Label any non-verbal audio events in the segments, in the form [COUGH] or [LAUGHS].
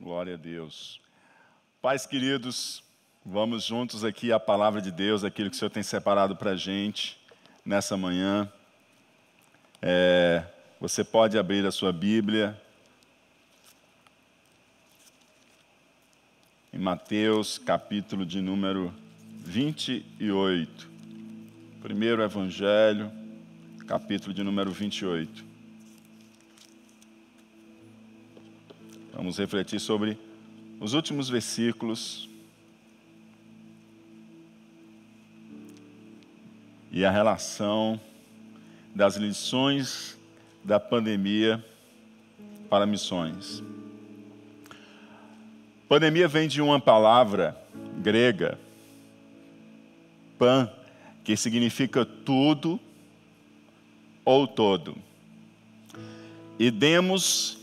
Glória a Deus. Pais queridos, vamos juntos aqui à palavra de Deus, aquilo que o Senhor tem separado para a gente nessa manhã. É, você pode abrir a sua Bíblia em Mateus, capítulo de número 28. Primeiro Evangelho, capítulo de número 28. Vamos refletir sobre os últimos versículos e a relação das lições da pandemia para missões. Pandemia vem de uma palavra grega, pan, que significa tudo ou todo. E demos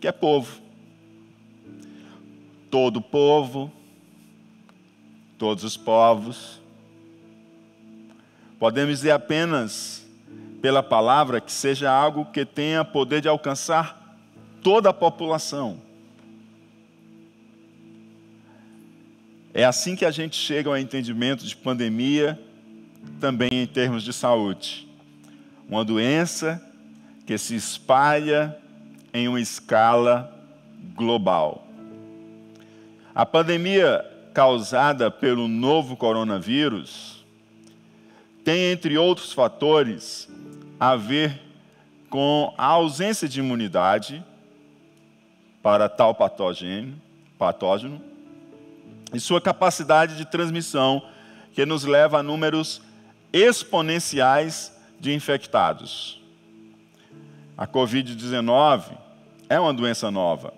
que é povo. Todo povo, todos os povos. Podemos dizer apenas pela palavra que seja algo que tenha poder de alcançar toda a população. É assim que a gente chega ao entendimento de pandemia, também em termos de saúde. Uma doença que se espalha em uma escala global. A pandemia causada pelo novo coronavírus tem, entre outros fatores, a ver com a ausência de imunidade para tal patógeno, patógeno e sua capacidade de transmissão, que nos leva a números exponenciais de infectados. A Covid-19 é uma doença nova.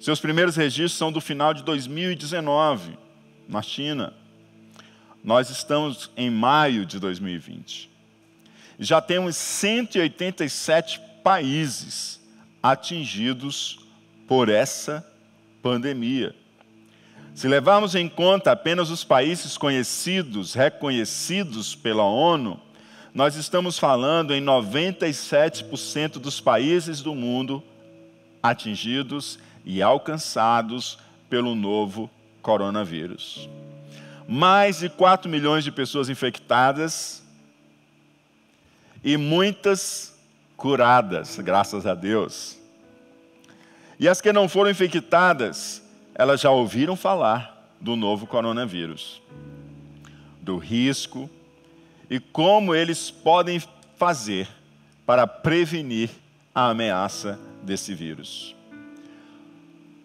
Seus primeiros registros são do final de 2019, na China. Nós estamos em maio de 2020. Já temos 187 países atingidos por essa pandemia. Se levarmos em conta apenas os países conhecidos, reconhecidos pela ONU, nós estamos falando em 97% dos países do mundo atingidos e alcançados pelo novo coronavírus. Mais de 4 milhões de pessoas infectadas e muitas curadas, graças a Deus. E as que não foram infectadas, elas já ouviram falar do novo coronavírus, do risco e como eles podem fazer para prevenir a ameaça desse vírus.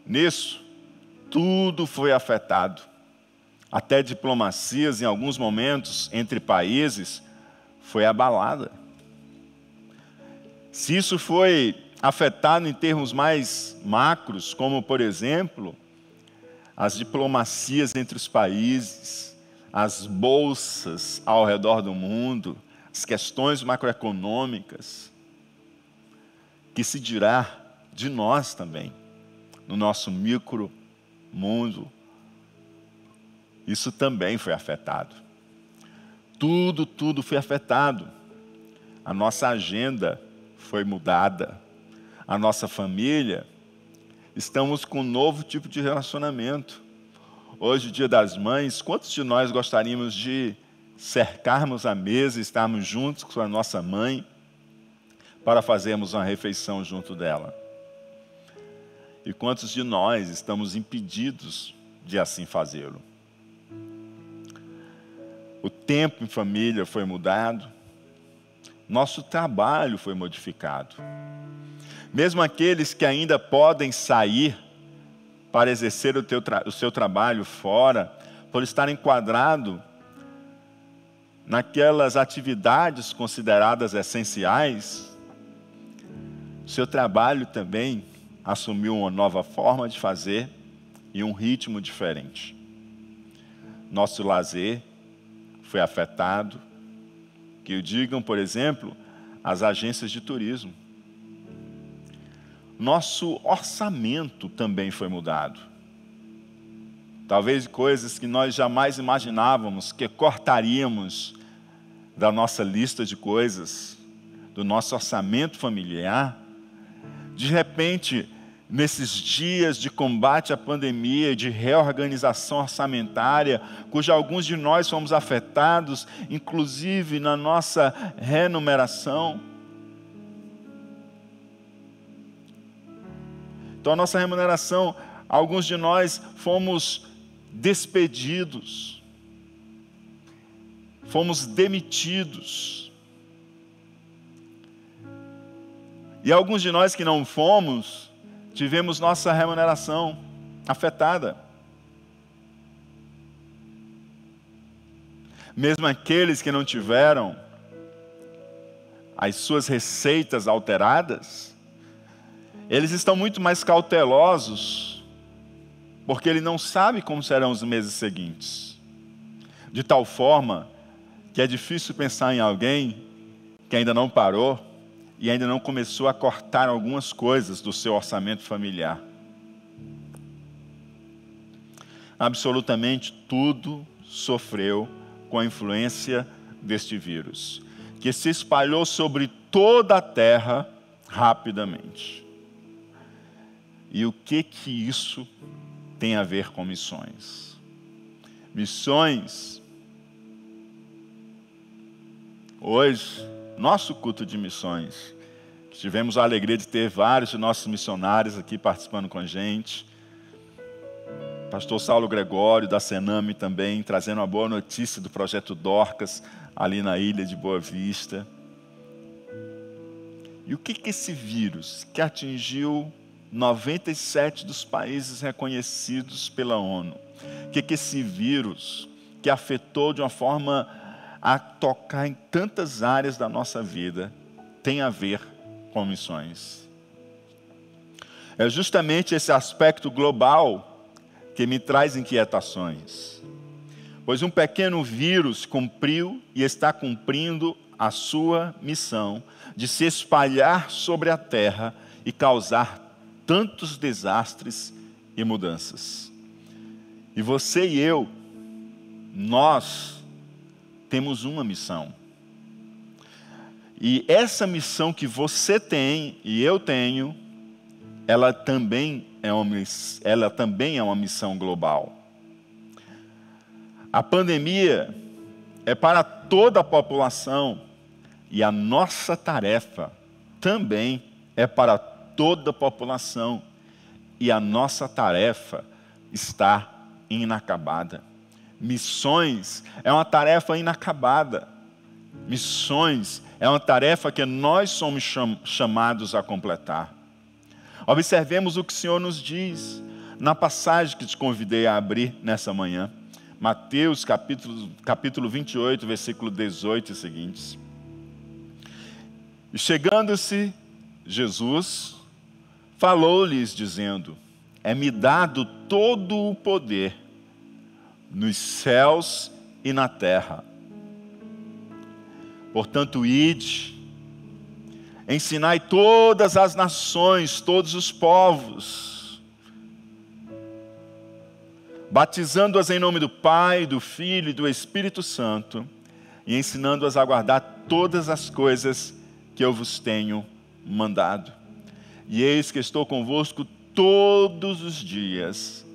Nisso, tudo foi afetado. Até diplomacias, em alguns momentos, entre países, foi abalada. Se isso foi afetado em termos mais macros, como, por exemplo, as diplomacias entre os países, as bolsas ao redor do mundo, as questões macroeconômicas, que se dirá de nós também, no nosso micro mundo. Isso também foi afetado. Tudo, tudo foi afetado. A nossa agenda foi mudada. A nossa família, estamos com um novo tipo de relacionamento Hoje, dia das mães, quantos de nós gostaríamos de cercarmos a mesa, estarmos juntos com a nossa mãe, para fazermos uma refeição junto dela? E quantos de nós estamos impedidos de assim fazê-lo? O tempo em família foi mudado, nosso trabalho foi modificado. Mesmo aqueles que ainda podem sair para exercer o, o seu trabalho fora, por estar enquadrado naquelas atividades consideradas essenciais, seu trabalho também assumiu uma nova forma de fazer e um ritmo diferente. Nosso lazer foi afetado, que o digam, por exemplo, as agências de turismo nosso orçamento também foi mudado. Talvez coisas que nós jamais imaginávamos que cortaríamos da nossa lista de coisas, do nosso orçamento familiar, de repente nesses dias de combate à pandemia, de reorganização orçamentária, cuja alguns de nós fomos afetados, inclusive na nossa remuneração. Então, a nossa remuneração, alguns de nós fomos despedidos, fomos demitidos. E alguns de nós que não fomos, tivemos nossa remuneração afetada. Mesmo aqueles que não tiveram as suas receitas alteradas, eles estão muito mais cautelosos, porque ele não sabe como serão os meses seguintes. De tal forma que é difícil pensar em alguém que ainda não parou e ainda não começou a cortar algumas coisas do seu orçamento familiar. Absolutamente tudo sofreu com a influência deste vírus, que se espalhou sobre toda a terra rapidamente. E o que que isso tem a ver com missões? Missões Hoje, nosso culto de missões, tivemos a alegria de ter vários de nossos missionários aqui participando com a gente. Pastor Saulo Gregório, da Sename também, trazendo uma boa notícia do projeto Dorcas, ali na ilha de Boa Vista. E o que, que esse vírus, que atingiu 97 dos países reconhecidos pela ONU, o que, que esse vírus, que afetou de uma forma a tocar em tantas áreas da nossa vida tem a ver com missões. É justamente esse aspecto global que me traz inquietações. Pois um pequeno vírus cumpriu e está cumprindo a sua missão de se espalhar sobre a terra e causar tantos desastres e mudanças. E você e eu, nós temos uma missão. E essa missão que você tem e eu tenho, ela também é uma, ela também é uma missão global. A pandemia é para toda a população e a nossa tarefa também é para toda a população e a nossa tarefa está inacabada. Missões é uma tarefa inacabada. Missões é uma tarefa que nós somos chamados a completar. Observemos o que o Senhor nos diz na passagem que te convidei a abrir nessa manhã. Mateus capítulo, capítulo 28, versículo 18 e seguintes. E chegando-se Jesus, falou-lhes, dizendo: É-me dado todo o poder nos céus e na terra. Portanto, ide, ensinai todas as nações, todos os povos, batizando-as em nome do Pai, do Filho e do Espírito Santo, e ensinando-as a guardar todas as coisas que eu vos tenho mandado. E eis que estou convosco todos os dias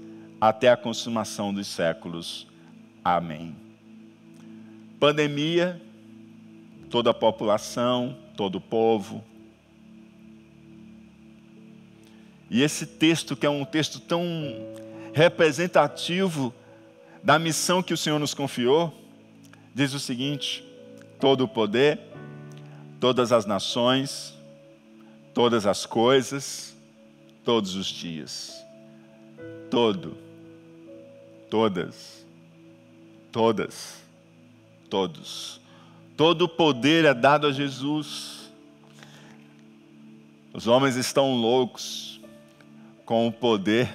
até a consumação dos séculos. Amém. Pandemia, toda a população, todo o povo. E esse texto, que é um texto tão representativo da missão que o Senhor nos confiou, diz o seguinte: todo o poder, todas as nações, todas as coisas, todos os dias. Todo Todas. Todas. Todos. Todo o poder é dado a Jesus. Os homens estão loucos com o poder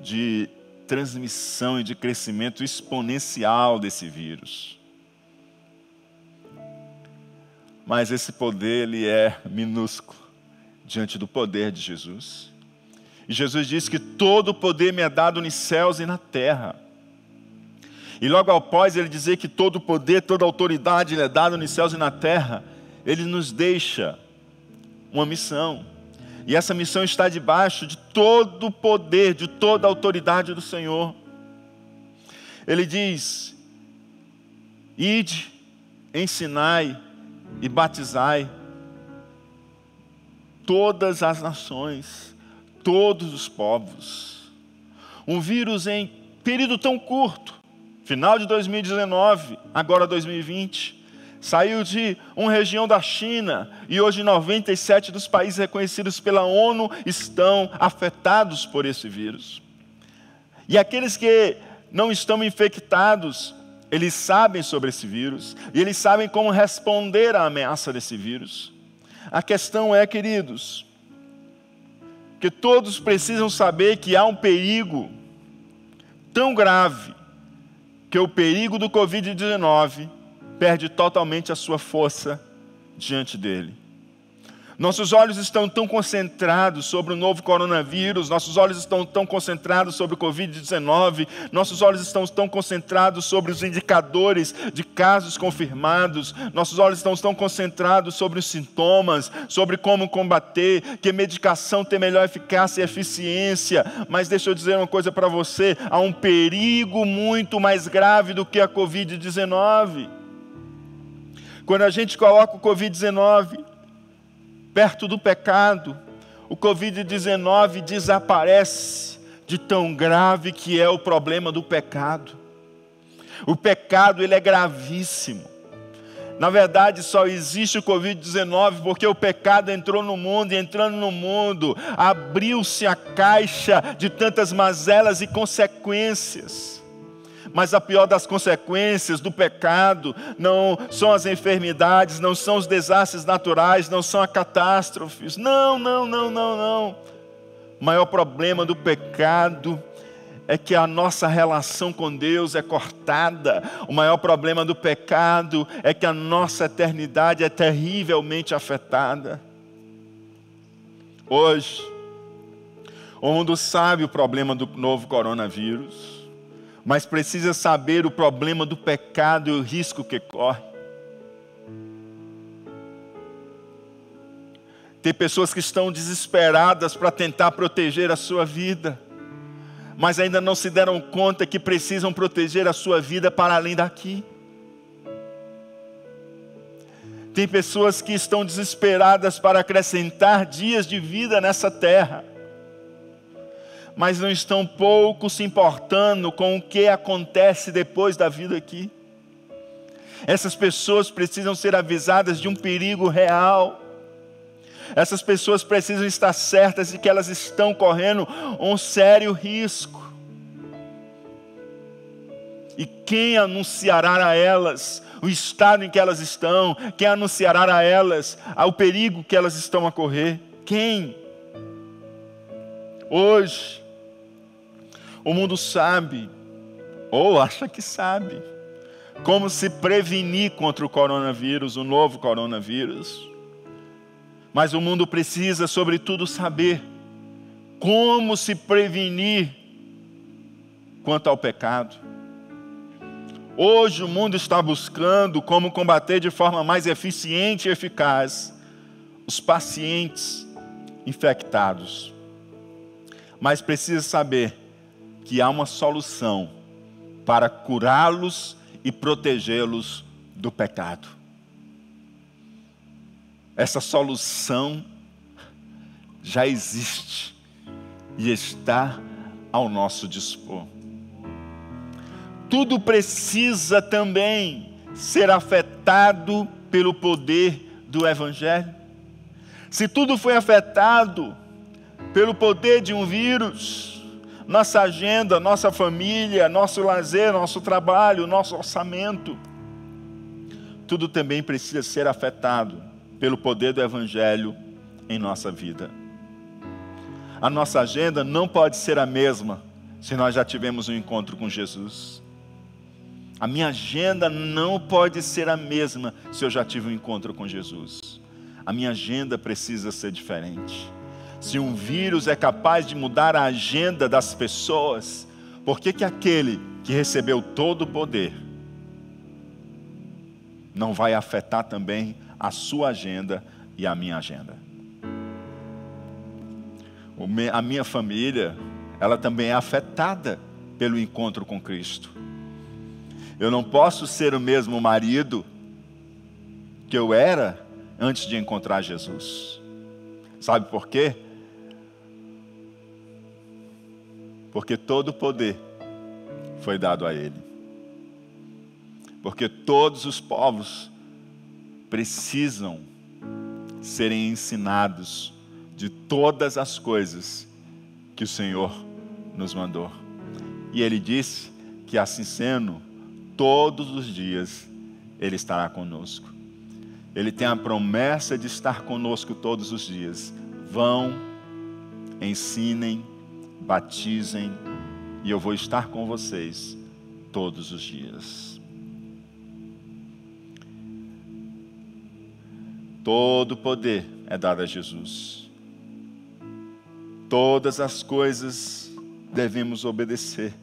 de transmissão e de crescimento exponencial desse vírus. Mas esse poder ele é minúsculo diante do poder de Jesus. E Jesus disse que todo o poder me é dado nos céus e na terra. E logo após ele dizer que todo o poder, toda a autoridade lhe é dado nos céus e na terra, ele nos deixa uma missão. E essa missão está debaixo de todo o poder, de toda a autoridade do Senhor. Ele diz: Ide, ensinai e batizai todas as nações, todos os povos. Um vírus em período tão curto, final de 2019, agora 2020 Saiu de uma região da China e hoje 97 dos países reconhecidos pela ONU estão afetados por esse vírus. E aqueles que não estão infectados, eles sabem sobre esse vírus e eles sabem como responder à ameaça desse vírus. A questão é, queridos, que todos precisam saber que há um perigo tão grave que o perigo do Covid-19 perde totalmente a sua força diante dele. Nossos olhos estão tão concentrados sobre o novo coronavírus, nossos olhos estão tão concentrados sobre o Covid-19, nossos olhos estão tão concentrados sobre os indicadores de casos confirmados, nossos olhos estão tão concentrados sobre os sintomas, sobre como combater, que medicação tem melhor eficácia e eficiência. Mas deixa eu dizer uma coisa para você: há um perigo muito mais grave do que a Covid-19. Quando a gente coloca o Covid-19 perto do pecado, o Covid-19 desaparece de tão grave que é o problema do pecado. O pecado ele é gravíssimo. Na verdade, só existe o Covid-19 porque o pecado entrou no mundo e entrando no mundo, abriu-se a caixa de tantas mazelas e consequências. Mas a pior das consequências do pecado não são as enfermidades, não são os desastres naturais, não são as catástrofes. Não, não, não, não, não. O maior problema do pecado é que a nossa relação com Deus é cortada. O maior problema do pecado é que a nossa eternidade é terrivelmente afetada. Hoje, o mundo sabe o problema do novo coronavírus mas precisa saber o problema do pecado e o risco que corre. Tem pessoas que estão desesperadas para tentar proteger a sua vida, mas ainda não se deram conta que precisam proteger a sua vida para além daqui. Tem pessoas que estão desesperadas para acrescentar dias de vida nessa terra, mas não estão pouco se importando com o que acontece depois da vida aqui. Essas pessoas precisam ser avisadas de um perigo real. Essas pessoas precisam estar certas de que elas estão correndo um sério risco. E quem anunciará a elas o estado em que elas estão? Quem anunciará a elas o perigo que elas estão a correr? Quem? Hoje, o mundo sabe, ou acha que sabe, como se prevenir contra o coronavírus, o novo coronavírus. Mas o mundo precisa, sobretudo, saber como se prevenir quanto ao pecado. Hoje o mundo está buscando como combater de forma mais eficiente e eficaz os pacientes infectados. Mas precisa saber que há uma solução para curá-los e protegê-los do pecado. Essa solução já existe e está ao nosso dispor. Tudo precisa também ser afetado pelo poder do Evangelho. Se tudo foi afetado pelo poder de um vírus, nossa agenda, nossa família, nosso lazer, nosso trabalho, nosso orçamento. Tudo também precisa ser afetado pelo poder do Evangelho em nossa vida. A nossa agenda não pode ser a mesma se nós já tivemos um encontro com Jesus. A minha agenda não pode ser a mesma se eu já tive um encontro com Jesus. A minha agenda precisa ser diferente. Se um vírus é capaz de mudar a agenda das pessoas, por que, que aquele que recebeu todo o poder não vai afetar também a sua agenda e a minha agenda? a minha família, ela também é afetada pelo encontro com Cristo. Eu não posso ser o mesmo marido que eu era antes de encontrar Jesus. Sabe por quê? Porque todo o poder foi dado a Ele. Porque todos os povos precisam serem ensinados de todas as coisas que o Senhor nos mandou. E Ele disse que assim sendo, todos os dias Ele estará conosco. Ele tem a promessa de estar conosco todos os dias. Vão, ensinem, batizem, e eu vou estar com vocês todos os dias. Todo poder é dado a Jesus. Todas as coisas devemos obedecer.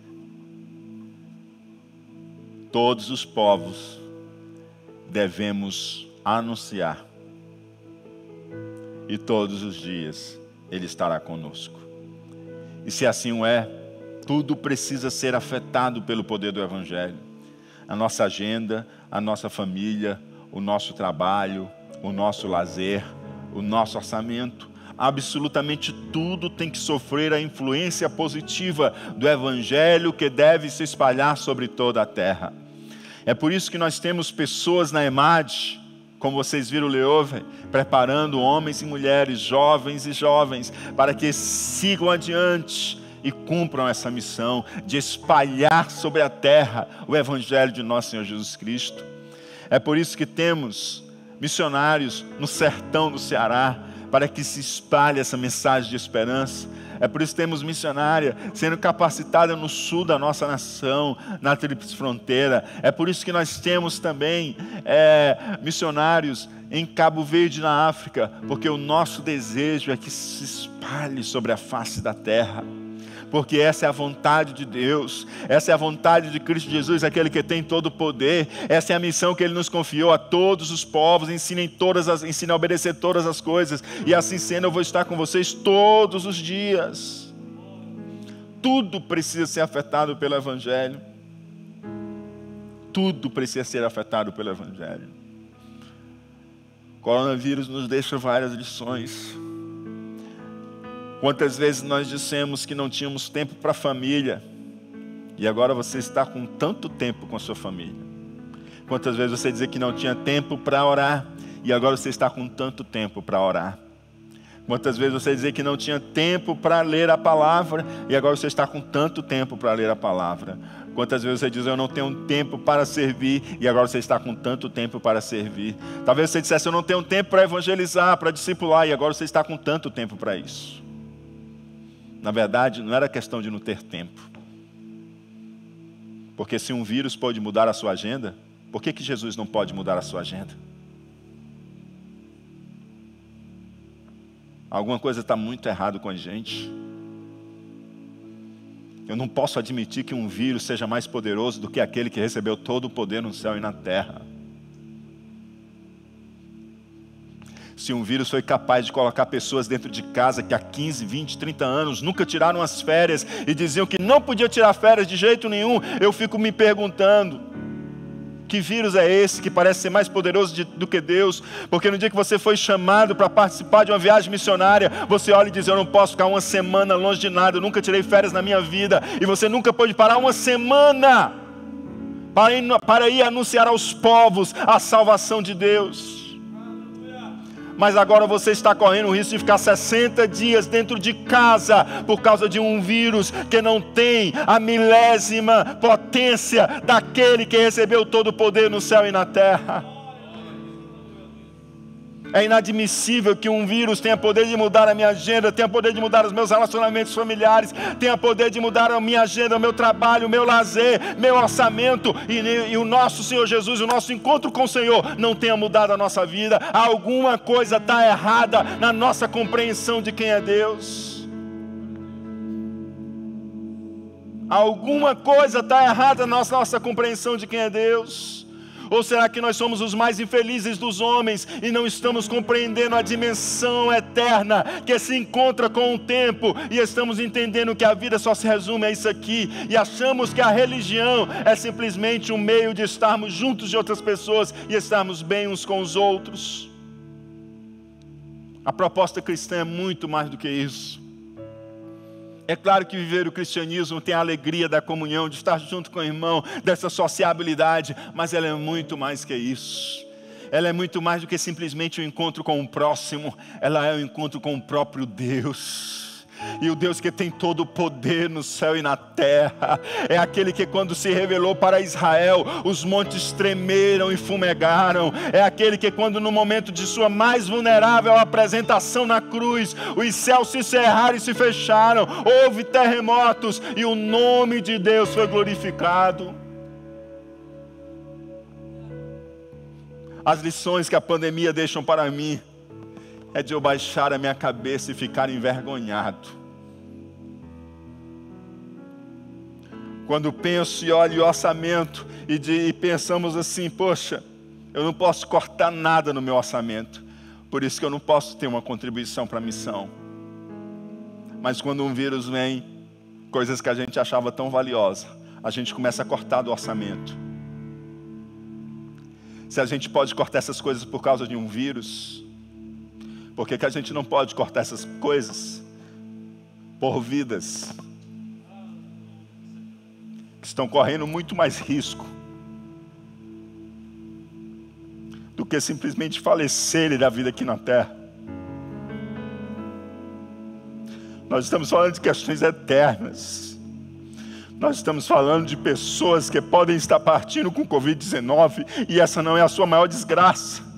Todos os povos devemos anunciar. E todos os dias Ele estará conosco. E se assim o é, tudo precisa ser afetado pelo poder do Evangelho. A nossa agenda, a nossa família, o nosso trabalho, o nosso lazer, o nosso orçamento, absolutamente tudo tem que sofrer a influência positiva do Evangelho que deve se espalhar sobre toda a terra. É por isso que nós temos pessoas na EMAD, como vocês viram Leove, preparando homens e mulheres, jovens e jovens, para que sigam adiante e cumpram essa missão de espalhar sobre a terra o Evangelho de nosso Senhor Jesus Cristo. É por isso que temos missionários no sertão do Ceará, para que se espalhe essa mensagem de esperança. É por isso que temos missionária sendo capacitada no sul da nossa nação, na tríplice fronteira. É por isso que nós temos também é, missionários em Cabo Verde, na África, porque o nosso desejo é que se espalhe sobre a face da terra porque essa é a vontade de Deus, essa é a vontade de Cristo Jesus, aquele que tem todo o poder, essa é a missão que Ele nos confiou a todos os povos, ensinem todas as, ensine a obedecer todas as coisas, e assim sendo eu vou estar com vocês todos os dias. Tudo precisa ser afetado pelo Evangelho. Tudo precisa ser afetado pelo Evangelho. O coronavírus nos deixa várias lições. Quantas vezes nós dissemos que não tínhamos tempo para a família e agora você está com tanto tempo com a sua família? Quantas vezes você dizia que não tinha tempo para orar e agora você está com tanto tempo para orar? Quantas vezes você dizia que não tinha tempo para ler a palavra e agora você está com tanto tempo para ler a palavra? Quantas vezes você diz eu não tenho tempo para servir e agora você está com tanto tempo para servir? Talvez você dissesse eu não tenho tempo para evangelizar, para discipular e agora você está com tanto tempo para isso. Na verdade, não era questão de não ter tempo. Porque se um vírus pode mudar a sua agenda, por que, que Jesus não pode mudar a sua agenda? Alguma coisa está muito errado com a gente. Eu não posso admitir que um vírus seja mais poderoso do que aquele que recebeu todo o poder no céu e na terra. Se um vírus foi capaz de colocar pessoas dentro de casa que há 15, 20, 30 anos nunca tiraram as férias e diziam que não podia tirar férias de jeito nenhum, eu fico me perguntando. Que vírus é esse que parece ser mais poderoso de, do que Deus? Porque no dia que você foi chamado para participar de uma viagem missionária, você olha e diz: Eu não posso ficar uma semana longe de nada, eu nunca tirei férias na minha vida, e você nunca pôde parar uma semana para ir, para ir anunciar aos povos a salvação de Deus mas agora você está correndo o risco de ficar 60 dias dentro de casa por causa de um vírus que não tem a milésima potência daquele que recebeu todo o poder no céu e na terra. É inadmissível que um vírus tenha poder de mudar a minha agenda, tenha poder de mudar os meus relacionamentos familiares, tenha poder de mudar a minha agenda, o meu trabalho, o meu lazer, meu orçamento, e, e o nosso Senhor Jesus, o nosso encontro com o Senhor, não tenha mudado a nossa vida. Alguma coisa está errada na nossa compreensão de quem é Deus. Alguma coisa está errada na nossa, nossa compreensão de quem é Deus. Ou será que nós somos os mais infelizes dos homens e não estamos compreendendo a dimensão eterna que se encontra com o tempo e estamos entendendo que a vida só se resume a isso aqui e achamos que a religião é simplesmente um meio de estarmos juntos de outras pessoas e estarmos bem uns com os outros? A proposta cristã é muito mais do que isso. É claro que viver o cristianismo tem a alegria da comunhão, de estar junto com o irmão, dessa sociabilidade, mas ela é muito mais que isso. Ela é muito mais do que simplesmente o um encontro com o próximo, ela é o um encontro com o próprio Deus. E o Deus que tem todo o poder no céu e na terra, é aquele que, quando se revelou para Israel, os montes tremeram e fumegaram, é aquele que, quando no momento de sua mais vulnerável apresentação na cruz, os céus se cerraram e se fecharam, houve terremotos e o nome de Deus foi glorificado. As lições que a pandemia deixam para mim é de eu baixar a minha cabeça e ficar envergonhado. Quando penso e olho o orçamento e, de, e pensamos assim, poxa, eu não posso cortar nada no meu orçamento, por isso que eu não posso ter uma contribuição para a missão. Mas quando um vírus vem, coisas que a gente achava tão valiosa, a gente começa a cortar do orçamento. Se a gente pode cortar essas coisas por causa de um vírus, por que, que a gente não pode cortar essas coisas por vidas que estão correndo muito mais risco do que simplesmente falecerem da vida aqui na terra? Nós estamos falando de questões eternas. Nós estamos falando de pessoas que podem estar partindo com Covid-19 e essa não é a sua maior desgraça.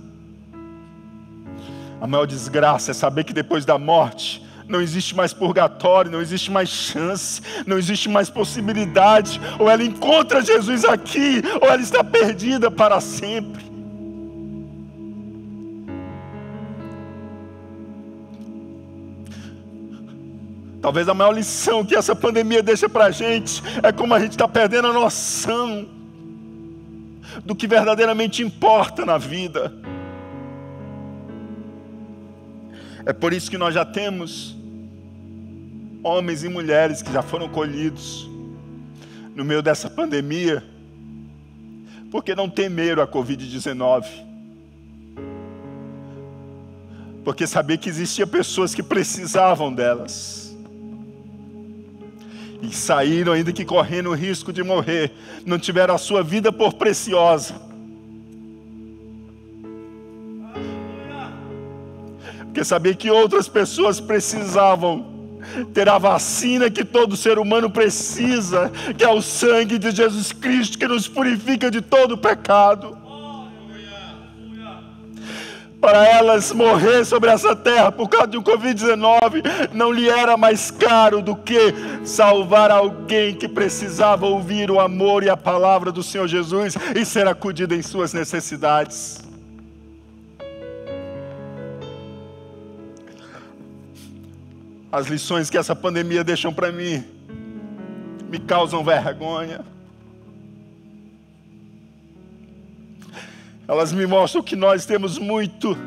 A maior desgraça é saber que depois da morte não existe mais purgatório, não existe mais chance, não existe mais possibilidade. Ou ela encontra Jesus aqui, ou ela está perdida para sempre. Talvez a maior lição que essa pandemia deixa para a gente é como a gente está perdendo a noção do que verdadeiramente importa na vida. É por isso que nós já temos homens e mulheres que já foram colhidos no meio dessa pandemia, porque não temeram a Covid-19. Porque sabia que existia pessoas que precisavam delas. E saíram ainda que correndo o risco de morrer, não tiveram a sua vida por preciosa porque sabia que outras pessoas precisavam ter a vacina que todo ser humano precisa, que é o sangue de Jesus Cristo que nos purifica de todo pecado. Para elas morrer sobre essa terra por causa um Covid-19 não lhe era mais caro do que salvar alguém que precisava ouvir o amor e a palavra do Senhor Jesus e ser acudido em suas necessidades. As lições que essa pandemia deixam para mim me causam vergonha. Elas me mostram que nós temos muito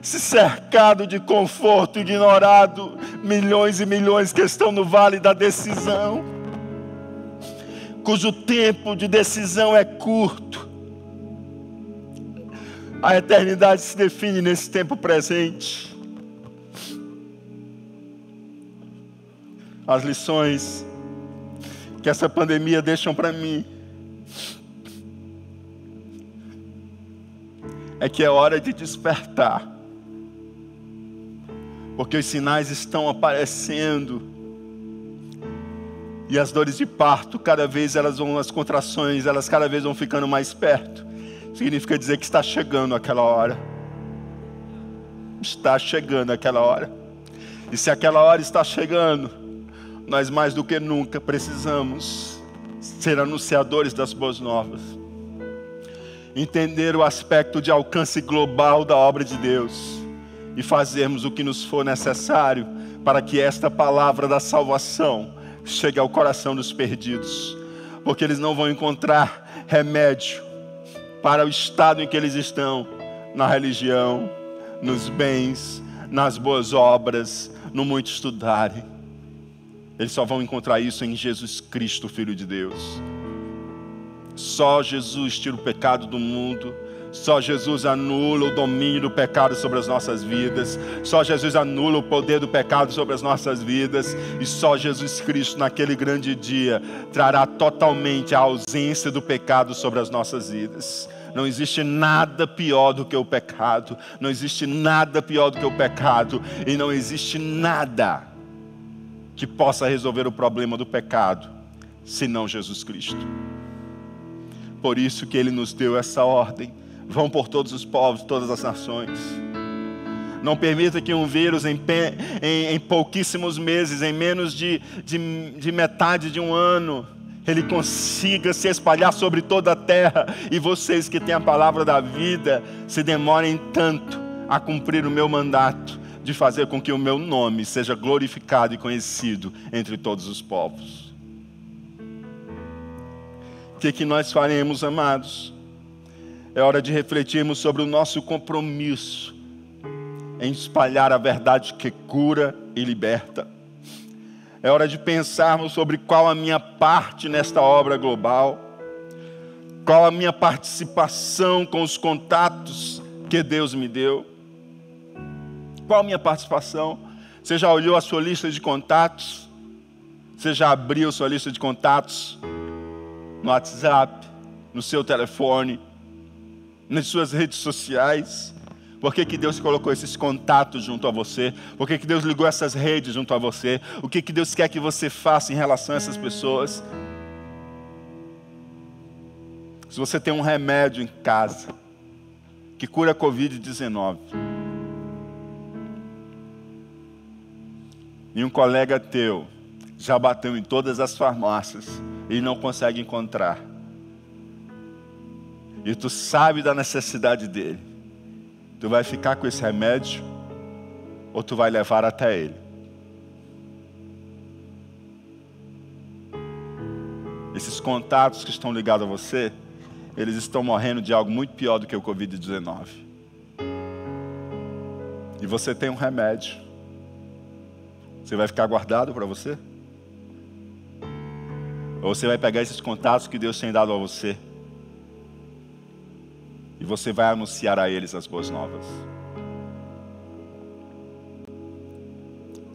se cercado de conforto, ignorado milhões e milhões que estão no vale da decisão, cujo tempo de decisão é curto. A eternidade se define nesse tempo presente. As lições que essa pandemia deixam para mim é que é hora de despertar. Porque os sinais estão aparecendo. E as dores de parto, cada vez elas vão, as contrações, elas cada vez vão ficando mais perto. Significa dizer que está chegando aquela hora. Está chegando aquela hora. E se aquela hora está chegando, nós mais do que nunca precisamos ser anunciadores das boas novas. Entender o aspecto de alcance global da obra de Deus e fazermos o que nos for necessário para que esta palavra da salvação chegue ao coração dos perdidos, porque eles não vão encontrar remédio para o estado em que eles estão, na religião, nos bens, nas boas obras, no muito estudarem. Eles só vão encontrar isso em Jesus Cristo, Filho de Deus. Só Jesus tira o pecado do mundo. Só Jesus anula o domínio do pecado sobre as nossas vidas. Só Jesus anula o poder do pecado sobre as nossas vidas. E só Jesus Cristo, naquele grande dia, trará totalmente a ausência do pecado sobre as nossas vidas. Não existe nada pior do que o pecado. Não existe nada pior do que o pecado. E não existe nada que possa resolver o problema do pecado, senão Jesus Cristo. Por isso que ele nos deu essa ordem. Vão por todos os povos, todas as nações. Não permita que um vírus em, em, em pouquíssimos meses, em menos de, de, de metade de um ano, ele consiga se espalhar sobre toda a terra e vocês que têm a palavra da vida se demorem tanto a cumprir o meu mandato de fazer com que o meu nome seja glorificado e conhecido entre todos os povos. O que, que nós faremos, amados? É hora de refletirmos sobre o nosso compromisso em espalhar a verdade que cura e liberta. É hora de pensarmos sobre qual a minha parte nesta obra global, qual a minha participação com os contatos que Deus me deu. Qual a minha participação? Você já olhou a sua lista de contatos? Você já abriu sua lista de contatos no WhatsApp, no seu telefone, nas suas redes sociais? Por que, que Deus colocou esses contatos junto a você? Por que, que Deus ligou essas redes junto a você? O que, que Deus quer que você faça em relação a essas pessoas? Se você tem um remédio em casa que cura a Covid-19, e um colega teu já bateu em todas as farmácias e não consegue encontrar, e tu sabe da necessidade dele, Tu vai ficar com esse remédio ou tu vai levar até ele? Esses contatos que estão ligados a você, eles estão morrendo de algo muito pior do que o Covid-19. E você tem um remédio. Você vai ficar guardado para você? Ou você vai pegar esses contatos que Deus tem dado a você e você vai anunciar a eles as boas novas.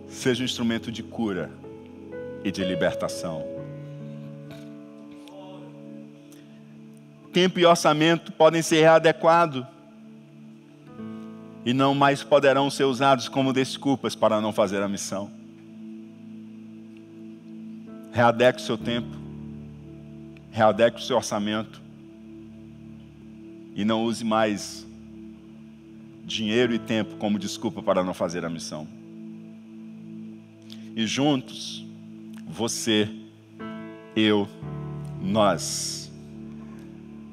Seja um instrumento de cura e de libertação. Tempo e orçamento podem ser readequados e não mais poderão ser usados como desculpas para não fazer a missão. Readeque o seu tempo, readeque o seu orçamento, e não use mais dinheiro e tempo como desculpa para não fazer a missão. E juntos, você, eu, nós,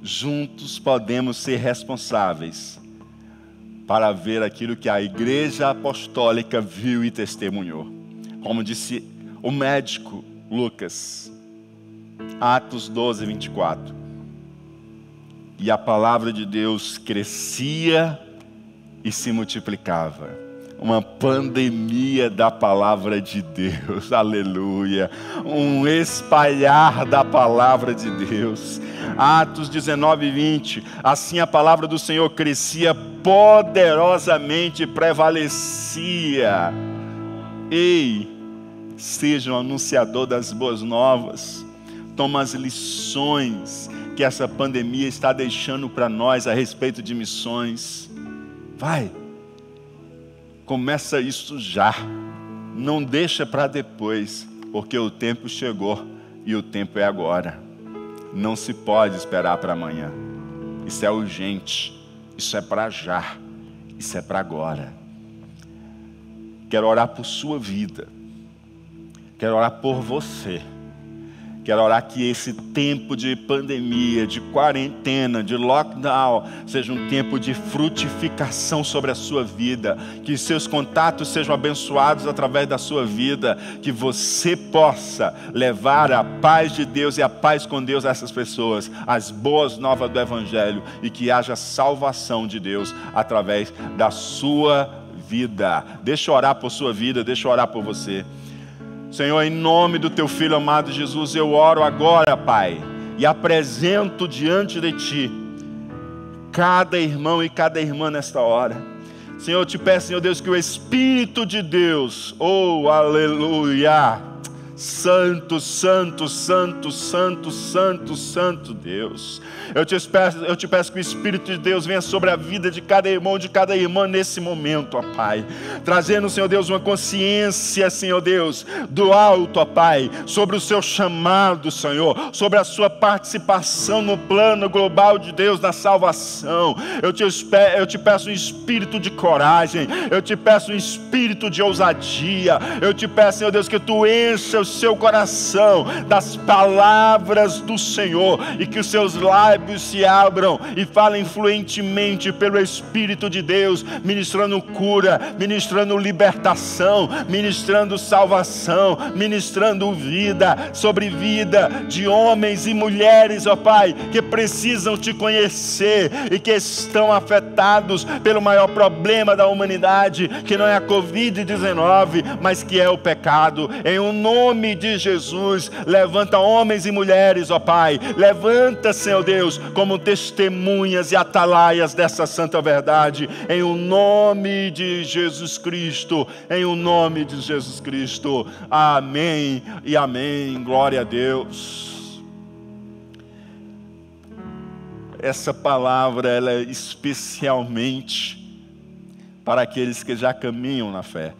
juntos podemos ser responsáveis para ver aquilo que a igreja apostólica viu e testemunhou. Como disse o médico Lucas, Atos 12, 24 e a palavra de Deus crescia e se multiplicava. Uma pandemia da palavra de Deus, [LAUGHS] aleluia. Um espalhar da palavra de Deus. Atos 19 e 20. Assim a palavra do Senhor crescia poderosamente, prevalecia. Ei, seja um anunciador das boas novas. Toma as lições que essa pandemia está deixando para nós a respeito de missões. Vai, começa isso já, não deixa para depois, porque o tempo chegou e o tempo é agora. Não se pode esperar para amanhã. Isso é urgente, isso é para já, isso é para agora. Quero orar por sua vida, quero orar por você. Quero orar que esse tempo de pandemia, de quarentena, de lockdown, seja um tempo de frutificação sobre a sua vida, que seus contatos sejam abençoados através da sua vida, que você possa levar a paz de Deus e a paz com Deus a essas pessoas, as boas novas do Evangelho. E que haja salvação de Deus através da sua vida. Deixa eu orar por sua vida, deixa eu orar por você. Senhor, em nome do teu filho amado Jesus, eu oro agora, Pai, e apresento diante de ti cada irmão e cada irmã nesta hora. Senhor, eu te peço, Senhor Deus, que o Espírito de Deus, oh, aleluia, Santo, Santo, Santo, Santo, Santo, Santo Deus. Eu te, peço, eu te peço que o Espírito de Deus venha sobre a vida de cada irmão, de cada irmã nesse momento, ó Pai. Trazendo, Senhor Deus, uma consciência, Senhor Deus, do alto, ó Pai, sobre o seu chamado, Senhor, sobre a sua participação no plano global de Deus na salvação. Eu te, eu te peço um espírito de coragem, eu te peço um espírito de ousadia, eu te peço, Senhor Deus, que tu encha os seu coração das palavras do Senhor e que os seus lábios se abram e falem fluentemente pelo Espírito de Deus, ministrando cura, ministrando libertação, ministrando salvação, ministrando vida sobre vida de homens e mulheres, ó Pai, que precisam te conhecer e que estão afetados pelo maior problema da humanidade, que não é a Covid-19, mas que é o pecado. Em um nome nome de Jesus, levanta homens e mulheres, ó Pai, levanta, Senhor Deus, como testemunhas e atalaias dessa santa verdade, em o nome de Jesus Cristo, em o nome de Jesus Cristo. Amém e amém. Glória a Deus. Essa palavra ela é especialmente para aqueles que já caminham na fé.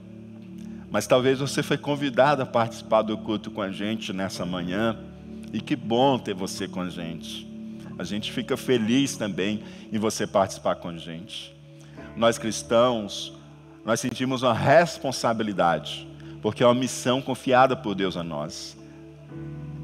Mas talvez você foi convidado a participar do culto com a gente nessa manhã. E que bom ter você com a gente. A gente fica feliz também em você participar com a gente. Nós cristãos, nós sentimos uma responsabilidade, porque é uma missão confiada por Deus a nós,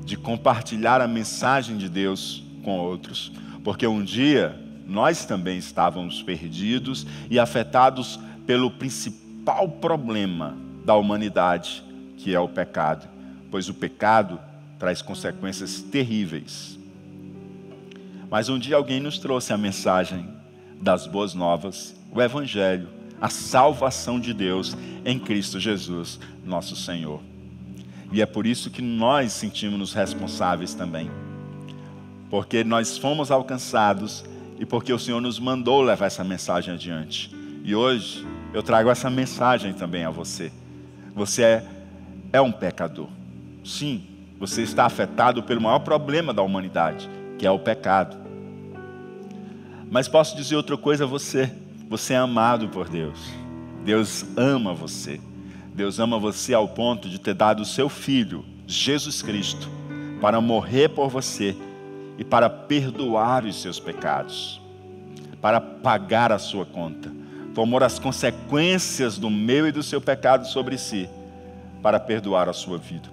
de compartilhar a mensagem de Deus com outros. Porque um dia nós também estávamos perdidos e afetados pelo principal problema da humanidade, que é o pecado, pois o pecado traz consequências terríveis. Mas um dia alguém nos trouxe a mensagem das boas novas, o Evangelho, a salvação de Deus em Cristo Jesus, nosso Senhor. E é por isso que nós sentimos-nos responsáveis também, porque nós fomos alcançados e porque o Senhor nos mandou levar essa mensagem adiante. E hoje eu trago essa mensagem também a você. Você é, é um pecador. Sim, você está afetado pelo maior problema da humanidade, que é o pecado. Mas posso dizer outra coisa a você: você é amado por Deus. Deus ama você. Deus ama você ao ponto de ter dado o seu filho, Jesus Cristo, para morrer por você e para perdoar os seus pecados, para pagar a sua conta tomou as consequências do meu e do seu pecado sobre si, para perdoar a sua vida.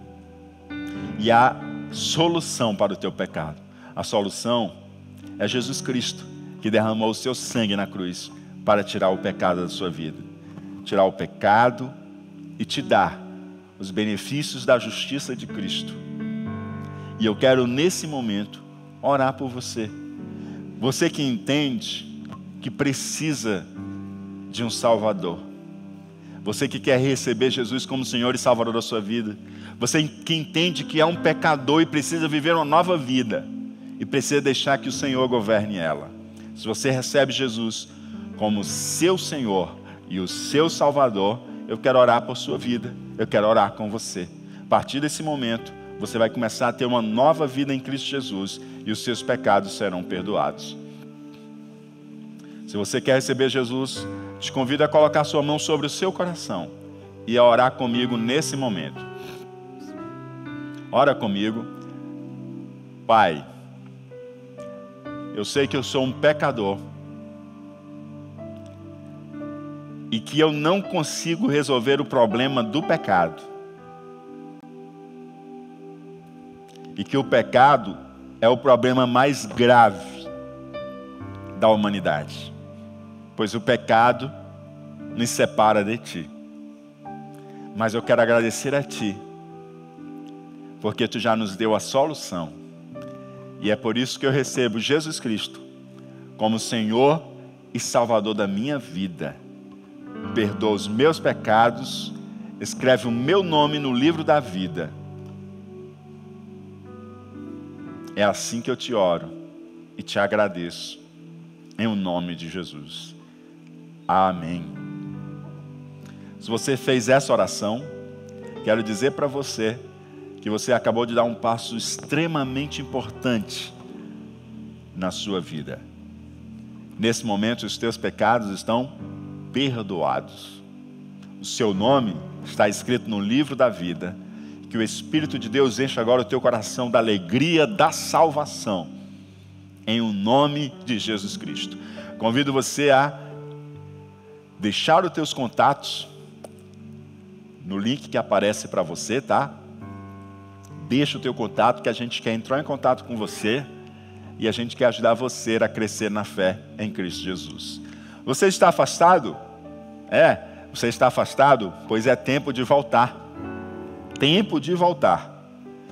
E há solução para o teu pecado. A solução é Jesus Cristo, que derramou o seu sangue na cruz para tirar o pecado da sua vida. Tirar o pecado e te dar os benefícios da justiça de Cristo. E eu quero nesse momento orar por você. Você que entende que precisa de um Salvador. Você que quer receber Jesus como Senhor e Salvador da sua vida. Você que entende que é um pecador e precisa viver uma nova vida. E precisa deixar que o Senhor governe ela. Se você recebe Jesus como seu Senhor e o seu Salvador, eu quero orar por sua vida. Eu quero orar com você. A partir desse momento, você vai começar a ter uma nova vida em Cristo Jesus e os seus pecados serão perdoados. Se você quer receber Jesus, te convido a colocar sua mão sobre o seu coração e a orar comigo nesse momento. Ora comigo. Pai, eu sei que eu sou um pecador e que eu não consigo resolver o problema do pecado. e que o pecado é o problema mais grave da humanidade, pois o pecado nos separa de Ti. Mas eu quero agradecer a Ti, porque Tu já nos deu a solução, e é por isso que eu recebo Jesus Cristo como Senhor e Salvador da minha vida. Perdoa os meus pecados, escreve o meu nome no livro da vida É assim que eu te oro e te agradeço, em o nome de Jesus. Amém. Se você fez essa oração, quero dizer para você que você acabou de dar um passo extremamente importante na sua vida. Nesse momento, os teus pecados estão perdoados. O seu nome está escrito no livro da vida que o Espírito de Deus enche agora o teu coração da alegria da salvação, em o nome de Jesus Cristo. Convido você a deixar os teus contatos no link que aparece para você, tá? Deixa o teu contato que a gente quer entrar em contato com você e a gente quer ajudar você a crescer na fé em Cristo Jesus. Você está afastado? É, você está afastado? Pois é tempo de voltar tempo de voltar.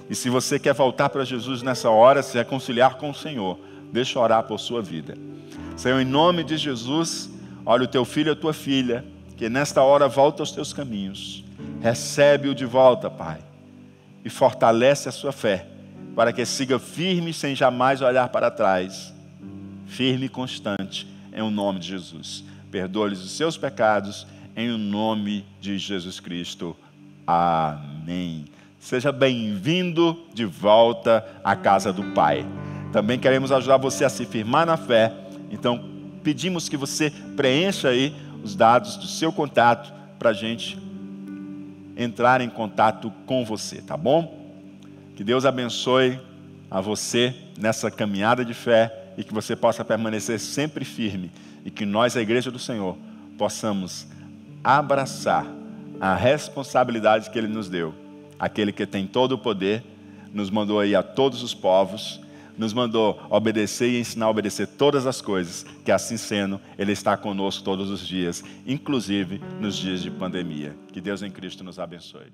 E se você quer voltar para Jesus nessa hora, se reconciliar com o Senhor, deixa eu orar por sua vida. Senhor, em nome de Jesus, olha o teu filho e a tua filha, que nesta hora volta aos teus caminhos. Recebe-o de volta, Pai, e fortalece a sua fé, para que siga firme sem jamais olhar para trás. Firme e constante, em o nome de Jesus. Perdoa-lhes os seus pecados, em o nome de Jesus Cristo. Amém. Seja bem-vindo de volta à casa do Pai. Também queremos ajudar você a se firmar na fé. Então, pedimos que você preencha aí os dados do seu contato para a gente entrar em contato com você, tá bom? Que Deus abençoe a você nessa caminhada de fé e que você possa permanecer sempre firme e que nós, a Igreja do Senhor, possamos abraçar a responsabilidade que Ele nos deu. Aquele que tem todo o poder, nos mandou aí a todos os povos, nos mandou obedecer e ensinar a obedecer todas as coisas, que assim sendo, Ele está conosco todos os dias, inclusive nos dias de pandemia. Que Deus em Cristo nos abençoe.